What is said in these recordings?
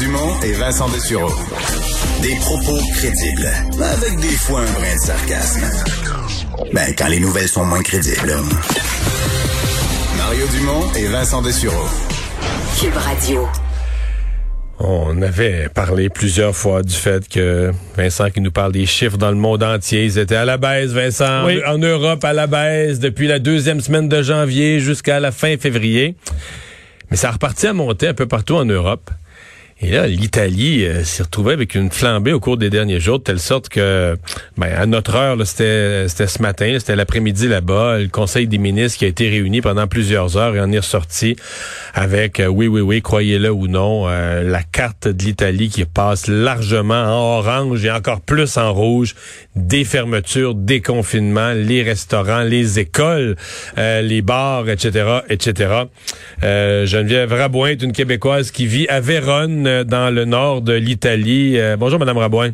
Dumont et Vincent Dessureau. Des propos crédibles, avec des fois un brin de sarcasme. Ben, quand les nouvelles sont moins crédibles. Mario Dumont et Vincent Dessureau. Cube Radio. On avait parlé plusieurs fois du fait que Vincent qui nous parle des chiffres dans le monde entier, ils étaient à la baisse, Vincent, en Europe à la baisse depuis la deuxième semaine de janvier jusqu'à la fin février. Mais ça a reparti à monter un peu partout en Europe. Et là, l'Italie euh, s'est retrouvée avec une flambée au cours des derniers jours, de telle sorte que, ben, à notre heure, c'était ce matin, c'était l'après-midi là-bas, le Conseil des ministres qui a été réuni pendant plusieurs heures et en est ressorti avec, euh, oui, oui, oui, croyez-le ou non, euh, la carte de l'Italie qui passe largement en orange et encore plus en rouge, des fermetures, des confinements, les restaurants, les écoles, les bars, etc., etc. Geneviève Rabouin est une Québécoise qui vit à Vérone, euh, dans le nord de l'Italie. Euh, bonjour, Madame Rabouin.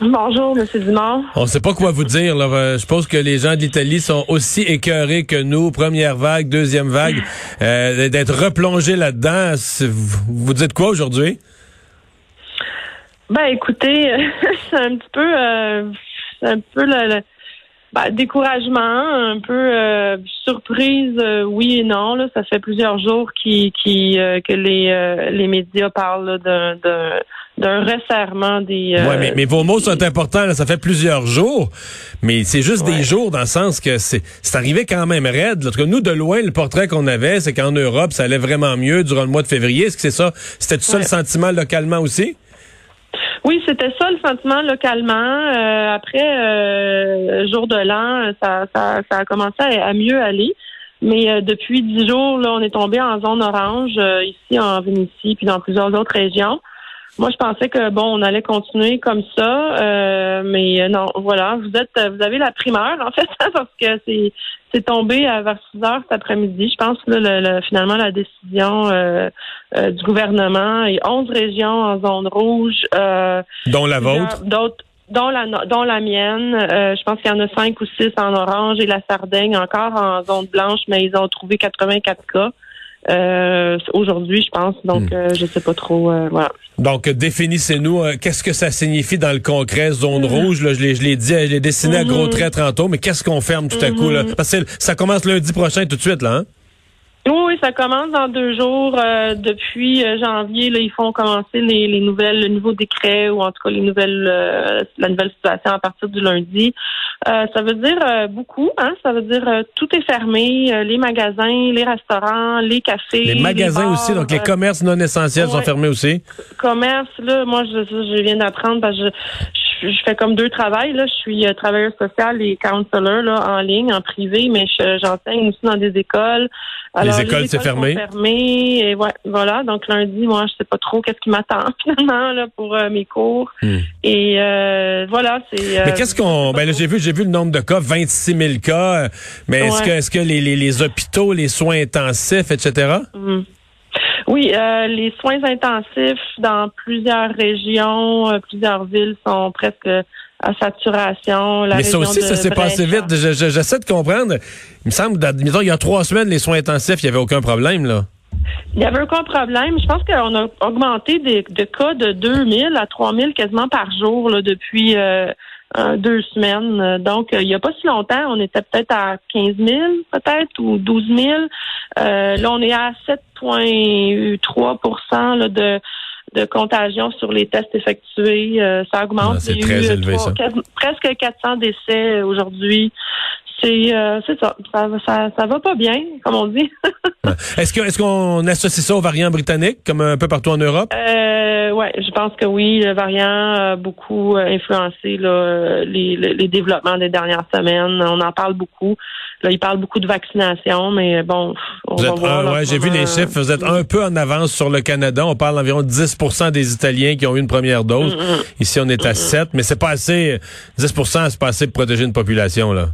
Bonjour, M. Dumont. On ne sait pas quoi vous dire. Euh, je pense que les gens de l'Italie sont aussi écœurés que nous. Première vague, deuxième vague, d'être replongés là-dedans. Vous dites quoi aujourd'hui? Ben, écoutez, c'est un petit peu, c'est un peu le, ben, découragement, un peu surprise, oui et non. Là. Ça fait plusieurs jours qui, qui, que les, les médias parlent d'un d'un resserrement des. Euh, oui, mais, vos mots sont importants. ça fait plusieurs jours, mais c'est juste des jours dans le sens que c'est c'est arrivé quand même raide. que nous, de loin, le portrait qu'on avait, c'est qu'en Europe, ça allait vraiment mieux durant le mois de février. Est-ce que c'est ça? C'était tout ça le sentiment localement aussi? Oui, c'était ça le sentiment localement. Euh, après, euh, jour de l'an, ça, ça, ça, a commencé à, mieux aller. Mais euh, depuis dix jours, là, on est tombé en zone orange ici en Vénétie, puis dans plusieurs autres régions. Moi, je pensais que bon, on allait continuer comme ça, euh, mais non, voilà, vous êtes, vous avez la primeur en fait, parce que c'est c'est tombé à vers 6 heures cet après-midi. Je pense que le, finalement la décision euh, euh, du gouvernement et 11 régions en zone rouge, dont la vôtre, d'autres dont la dont la mienne. je pense qu'il y en a cinq ou six en orange et la Sardaigne encore en zone blanche, mais ils ont trouvé 84 cas. Euh, aujourd'hui, je pense. Donc, hmm. euh, je sais pas trop. Euh, voilà. Donc, définissez-nous, qu'est-ce que ça signifie dans le concret, zone hmm. rouge? Là, je l'ai dit, je l'ai dessiné à gros hmm. traits tantôt, mais qu'est-ce qu'on ferme tout à coup? Là? Parce que ça commence lundi prochain tout de suite, là, hein? Oui, ça commence dans deux jours. depuis janvier, là, ils font commencer les, les, nouvelles, le nouveau décret ou en tout cas les nouvelles, la nouvelle situation à partir du lundi. Euh, ça veut dire euh, beaucoup, hein? Ça veut dire euh, tout est fermé, les magasins, les restaurants, les cafés. Les magasins aussi, donc les commerces non essentiels sont fermés aussi. Commerce, là, moi je, je viens d'apprendre parce que je, je, fais comme deux travails. Là. Je suis travailleur social et counselor là, en ligne, en privé, mais j'enseigne aussi dans des écoles. les écoles, c'est fermé. fermé et ouais, voilà. Donc lundi, moi, je sais pas trop qu'est-ce qui m'attend finalement là pour mes cours. Hmm. Et voilà, c'est. mais qu'est-ce qu'on Ben j'ai vu, j'ai vu le nombre de cas, 26 000 cas. Mais est-ce que, est-ce que les, les, hôpitaux, les soins intensifs, etc.? Oui, euh, les soins intensifs dans plusieurs régions, euh, plusieurs villes sont presque à saturation. Mais ça aussi, ça s'est passé vite. J'essaie de comprendre. Il me semble, il y a trois semaines, les soins intensifs, il n'y avait aucun problème, là. Il n'y avait aucun problème. Je pense qu'on a augmenté des, de cas de 2000 à 3000 quasiment par jour là, depuis euh, deux semaines. Donc, il n'y a pas si longtemps, on était peut-être à 15 000, peut-être, ou 12 000. Euh, là, on est à 7,3% de de contagion sur les tests effectués. Euh, ça augmente. Ah, c'est très élevé, ça. presque 400 décès aujourd'hui. C'est euh, ça. Ça, ça. ça va pas bien, comme on dit. est-ce que est-ce qu'on associe ça aux variants britanniques, comme un peu partout en Europe? Euh, ouais, je pense que oui. Le variant a beaucoup influencé là, les, les, développements des dernières semaines. On en parle beaucoup. Là, il parle beaucoup de vaccination, mais bon, on va voir. ouais, j'ai vu les chiffres. Vous êtes un peu en avance sur le Canada. On parle d'environ 10 des Italiens qui ont eu une première dose. Mm, mm. Ici, on est à 7, mais c'est pas assez. 10% c'est pas assez pour protéger une population, là.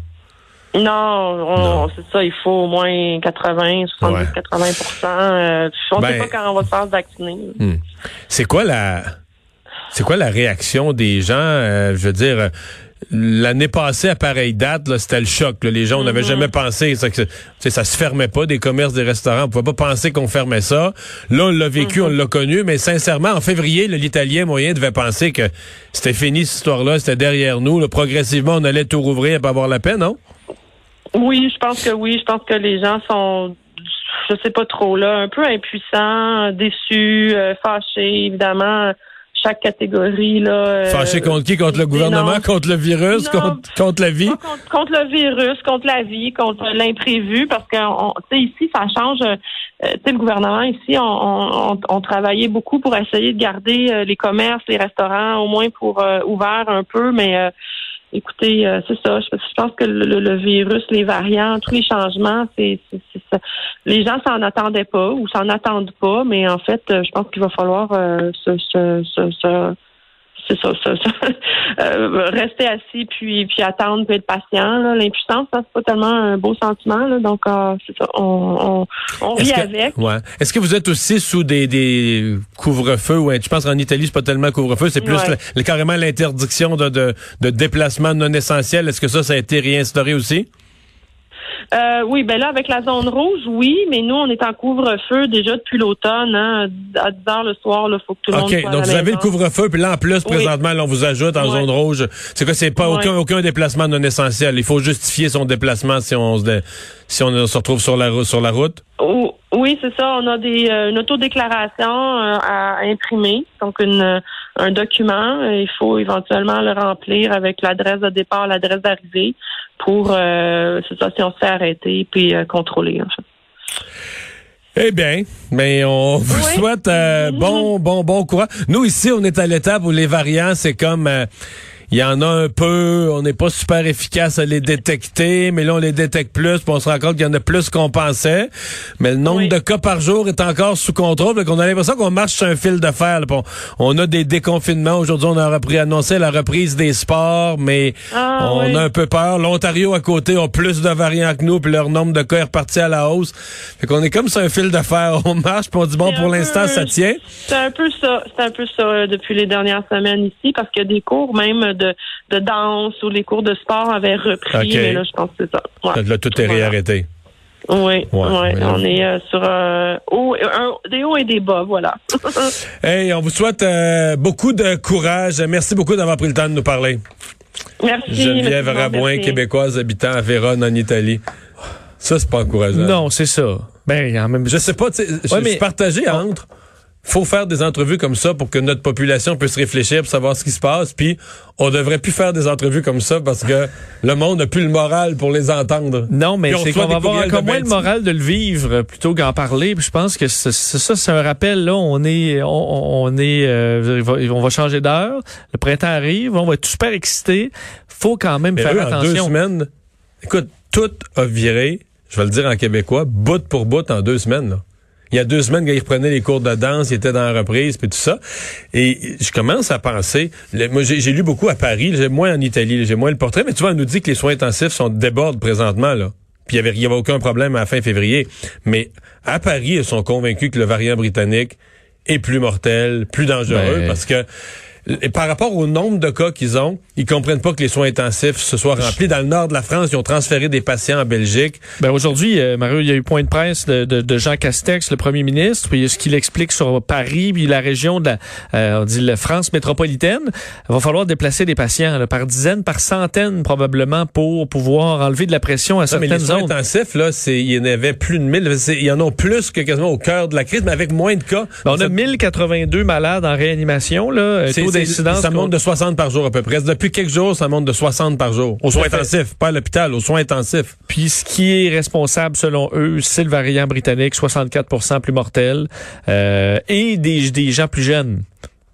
Non, c'est ça, il faut au moins 80, 70, 80% euh, On ne sait ben, pas quand on va se faire vacciner. Hmm. C'est quoi la c'est quoi la réaction des gens? Euh, je veux dire, l'année passée, à pareille date, c'était le choc. Les gens, on n'avait mm-hmm. jamais pensé. Ça, que, ça se fermait pas, des commerces, des restaurants. On pouvait pas penser qu'on fermait ça. Là, on l'a vécu, on mm-hmm. l'a connu. Mais sincèrement, en février, l'Italien moyen devait penser que c'était fini cette histoire-là, c'était derrière nous. progressivement, on allait tout rouvrir et pas avoir la peine, non? Oui, je pense que oui. Je pense que les gens sont je sais pas trop là, un peu impuissants, déçus, euh, fâchés, évidemment chaque catégorie. Là, euh, Fâché contre qui? Contre le gouvernement? Contre le virus? contre, la vie? Contre, le virus, contre la vie, contre l'imprévu, parce que ici, ça change. Euh, sais, le gouvernement, ici, on, on, travaillait beaucoup pour essayer de garder euh, les commerces, les restaurants, au moins pour ouverts un peu, mais Écoutez, euh, c'est ça. Je, pense que le, virus, les variants, tous les changements, c'est, ça. Les gens s'en attendaient pas ou s'en attendent pas, mais en fait, euh, je pense qu'il va falloir euh, se, se, se, c'est ça, ça, euh, rester assis puis puis attendre puis être patient. L'impuissance, ça c'est pas tellement un beau sentiment. donc euh, c'est ça, on, on, vit avec. Ouais. Est-ce que vous êtes aussi sous des, des couvre-feux ouais, Je pense qu'en Italie c'est pas tellement couvre-feu, c'est plus carrément l'interdiction de, de, de déplacement non essentiel. Est-ce que ça ça a été réinstauré aussi? Euh, oui, ben là, avec la zone rouge, oui, mais nous, on est en couvre-feu déjà depuis l'automne, hein, à 10 heures le soir, il faut que tout le monde soit donc vous avez le couvre-feu, puis là, en plus, présentement, on vous ajoute en zone rouge. C'est que c'est pas aucun, aucun déplacement non essentiel. Il faut justifier son déplacement si on se, si on se retrouve sur la, sur la route. Oui, c'est ça. On a des, euh, une autodéclaration euh, à imprimer, donc une, un document. Il faut éventuellement le remplir avec l'adresse de départ, l'adresse d'arrivée pour, euh, c'est ça, si on se fait arrêter puis euh, contrôler, en fait. Eh bien, mais on vous souhaite euh, bon, bon, bon courage. Nous, ici, on est à l'étape où les variants, c'est comme... Il y en a un peu, on n'est pas super efficace à les détecter, mais là on les détecte plus, puis on se rend compte qu'il y en a plus qu'on pensait. Mais le nombre de cas par jour est encore sous contrôle, donc on a l'impression qu'on marche sur un fil de fer. On, a des déconfinements. Aujourd'hui, on a repris, annoncé la reprise des sports, mais ah, on a un peu peur. L'Ontario à côté a plus de variants que nous, puis leur nombre de cas est reparti à la hausse. Fait qu'on est comme sur un fil de fer. On marche, puis on dit bon, pour l'instant, ça tient. C'est un peu ça. C'est un peu ça euh, depuis les dernières semaines ici, parce qu'il y a des cours même de, danse ou les cours de sport avaient repris. Mais là, je pense que c'est ça. Ouais. Là, tout est réarrêté. Oui, on est euh, sur euh, des hauts et des bas, voilà. hey, on vous souhaite euh, beaucoup de courage. Merci beaucoup d'avoir pris le temps de nous parler. Merci. Geneviève Rabouin, québécoise habitant à Vérone, en Italie. Ça, c'est pas encourageant. Non, c'est ça. Ben, même... Je sais pas, je suis partagé entre faut faire des entrevues comme ça pour que notre population puisse réfléchir pour savoir ce qui se passe. Puis on devrait plus faire des entrevues comme ça parce que le monde n'a plus le moral pour les entendre. Non, mais c'est qu'on va avoir encore moins le moral de le vivre plutôt qu'en parler. Puis je pense que c'est ça, c'est un rappel. Là, on est, on, est, euh, on va changer d'heure. Le printemps arrive, on va être super excités. Faut quand même faire attention. En deux semaines, écoute, tout a viré. Je vais le dire en québécois, bout pour bout en deux semaines. Là il y a deux semaines, quand il reprenait les cours de danse, il était dans la reprise, puis tout ça. Et je commence à penser, moi j'ai lu beaucoup à Paris, j'ai moins en Italie, j'ai moins le portrait, mais tu vois, on nous dit que les soins intensifs sont débordés présentement, là. Puis il n'y avait, avait aucun problème à la fin février. Mais à Paris, ils sont convaincus que le variant britannique est plus mortel, plus dangereux, ben, parce que et par rapport au nombre de cas qu'ils ont, ils comprennent pas que les soins intensifs se soient remplis. Dans le nord de la France, ils ont transféré des patients en Belgique. Ben aujourd'hui, euh, Mario, il y a eu point de presse de, de, Jean Castex, le premier ministre, puis ce qu'il explique sur Paris, puis la région de la, euh, on dit la France métropolitaine. Il va falloir déplacer des patients par dizaines, par centaines probablement pour pouvoir enlever de la pression à certaines mais les soins intensifs, là, c'est, il y en avait plus de 1000. Il y en a plus que quasiment au cœur de la crise, mais avec moins de cas. Ben, on a 1082 malades en réanimation, là. Ça monte de 60 par jour à peu près. Depuis quelques jours, ça monte de 60 par jour. Aux soins intensifs, pas à l'hôpital, aux soins intensifs. Puis ce qui est responsable, selon eux, c'est le variant britannique, 64% plus mortel, euh, et des, des gens plus jeunes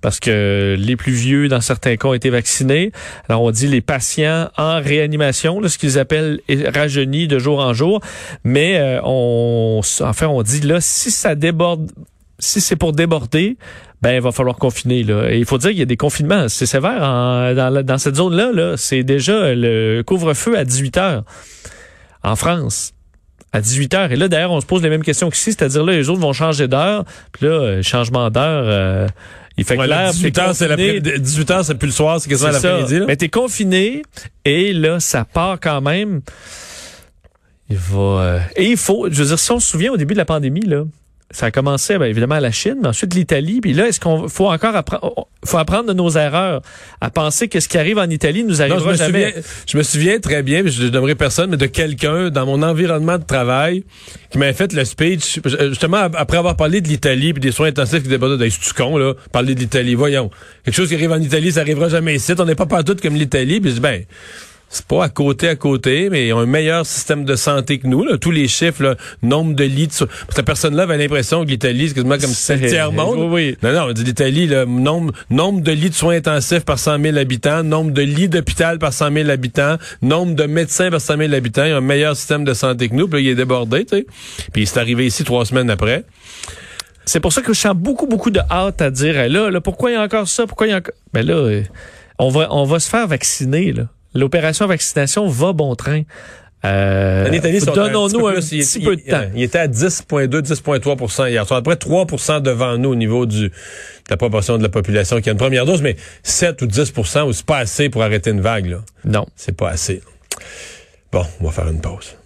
parce que les plus vieux, dans certains cas, ont été vaccinés. Alors, on dit les patients en réanimation, là, ce qu'ils appellent rajeunis de jour en jour. Mais euh, on, enfin, on dit là, si ça déborde si c'est pour déborder, ben il va falloir confiner. Là. Et il faut dire qu'il y a des confinements. C'est sévère dans, dans, cette zone-là. -là, c'est déjà le couvre-feu à 18 heures en France. À 18 heures. Et là, d'ailleurs, on se pose les mêmes questions qu'ici, c'est-à-dire là, les autres vont changer d'heure. Puis là, euh, changement d'heure, euh, Il fait Ouais, là, clair. 18 heures, c'est l'après- 18 heures, c'est plus le soir, c'est quasiment l'après-midi. là. Mais t'es confiné et là, ça part quand même. Il va. euh, Et il faut. Je veux dire, si on se souvient au début de la pandémie, là, ça a commencé ben, évidemment à la Chine, mais ensuite l'Italie. Puis là, est-ce qu'on faut encore apprendre faut apprendre de nos erreurs, à penser que ce qui arrive en Italie nous Non, je arrivera me, jamais. souviens, je me souviens très bien, puis je ne nommerai personne, mais de quelqu'un dans mon environnement de travail qui m'avait fait le speech, justement après avoir parlé de l'Italie puis des soins intensifs qui débordent de tu con, là, parler de l'Italie, voyons. Quelque chose qui arrive en Italie, ça arrivera jamais ici. On n'est pas partout comme l'Italie, puis je dis, ben, c'est pas à côté à côté, mais ils ont un meilleur système de santé que nous. Là. Tous les chiffres, là, nombre de lits. De... Parce que la personne-là avait l'impression que l'Italie, c'est quasiment comme si c'était le tiers-monde. Oui, oui. Non, non, on dit l'Italie, le nombre, nombre de lits de soins intensifs par 100 000 habitants, nombre de lits d'hôpital par 100 000 habitants, nombre de médecins par 100 000 habitants. Ils ont un meilleur système de santé que nous. Puis là, il est débordé, tu sais. Puis c'est arrivé ici trois semaines après. C'est pour ça que je sens beaucoup, beaucoup de hâte à dire là, là, pourquoi il y a encore ça? Pourquoi il y a encore. Mais là, euh, on va, on va se faire vacciner, là. L'opération vaccination va bon train. Euh, sont Donnons-nous un, petit plus. petit Il- peu de temps. Il était à 10,2, 10,3% hier. Sont à peu près 3% devant nous au niveau du, de la proportion de la population qui a une première dose, mais 7 ou 10% c'est pas assez pour arrêter une vague, là. Non. C'est pas assez. Bon, on va faire une pause.